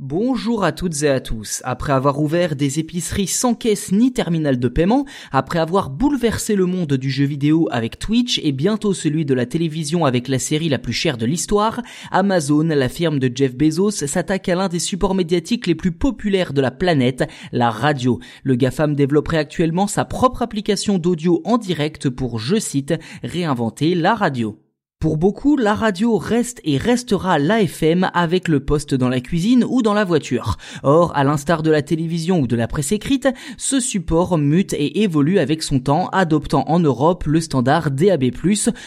Bonjour à toutes et à tous. Après avoir ouvert des épiceries sans caisse ni terminal de paiement, après avoir bouleversé le monde du jeu vidéo avec Twitch et bientôt celui de la télévision avec la série la plus chère de l'histoire, Amazon, la firme de Jeff Bezos, s'attaque à l'un des supports médiatiques les plus populaires de la planète, la radio. Le GAFAM développerait actuellement sa propre application d'audio en direct pour, je cite, réinventer la radio. Pour beaucoup, la radio reste et restera l'AFM avec le poste dans la cuisine ou dans la voiture. Or, à l'instar de la télévision ou de la presse écrite, ce support mute et évolue avec son temps, adoptant en Europe le standard DAB+,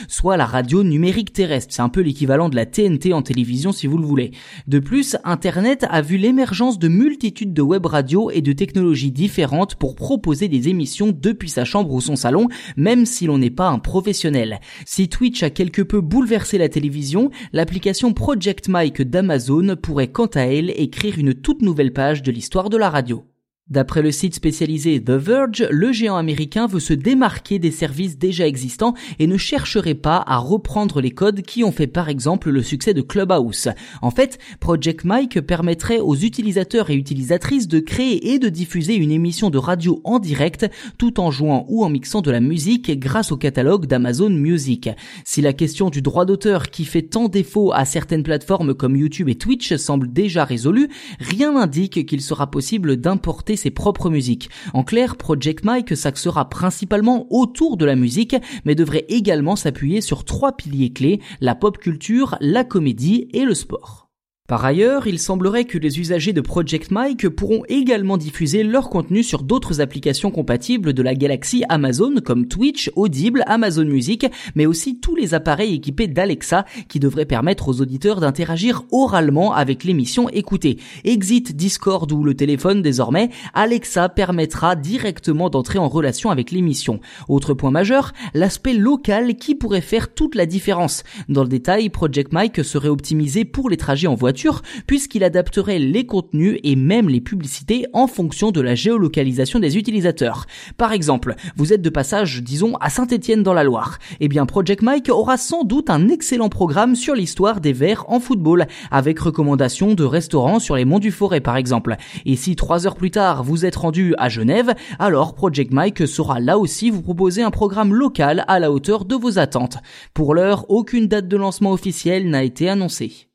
soit la radio numérique terrestre. C'est un peu l'équivalent de la TNT en télévision si vous le voulez. De plus, Internet a vu l'émergence de multitudes de web radios et de technologies différentes pour proposer des émissions depuis sa chambre ou son salon, même si l'on n'est pas un professionnel. Si Twitch a quelque peu bouleverser la télévision, l'application Project Mike d'Amazon pourrait quant à elle écrire une toute nouvelle page de l'histoire de la radio. D'après le site spécialisé The Verge, le géant américain veut se démarquer des services déjà existants et ne chercherait pas à reprendre les codes qui ont fait par exemple le succès de Clubhouse. En fait, Project Mike permettrait aux utilisateurs et utilisatrices de créer et de diffuser une émission de radio en direct tout en jouant ou en mixant de la musique grâce au catalogue d'Amazon Music. Si la question du droit d'auteur qui fait tant défaut à certaines plateformes comme YouTube et Twitch semble déjà résolue, rien n'indique qu'il sera possible d'importer ses propres musiques. En clair, Project Mike s'axera principalement autour de la musique, mais devrait également s'appuyer sur trois piliers clés, la pop culture, la comédie et le sport. Par ailleurs, il semblerait que les usagers de Project Mike pourront également diffuser leur contenu sur d'autres applications compatibles de la galaxie Amazon comme Twitch, Audible, Amazon Music, mais aussi tous les appareils équipés d'Alexa qui devraient permettre aux auditeurs d'interagir oralement avec l'émission écoutée. Exit Discord ou le téléphone désormais, Alexa permettra directement d'entrer en relation avec l'émission. Autre point majeur, l'aspect local qui pourrait faire toute la différence. Dans le détail, Project Mike serait optimisé pour les trajets en puisqu'il adapterait les contenus et même les publicités en fonction de la géolocalisation des utilisateurs. Par exemple, vous êtes de passage, disons, à Saint-Étienne dans la Loire. Eh bien, Project Mike aura sans doute un excellent programme sur l'histoire des Verts en football, avec recommandations de restaurants sur les monts du Forêt par exemple. Et si trois heures plus tard vous êtes rendu à Genève, alors Project Mike saura là aussi vous proposer un programme local à la hauteur de vos attentes. Pour l'heure, aucune date de lancement officielle n'a été annoncée.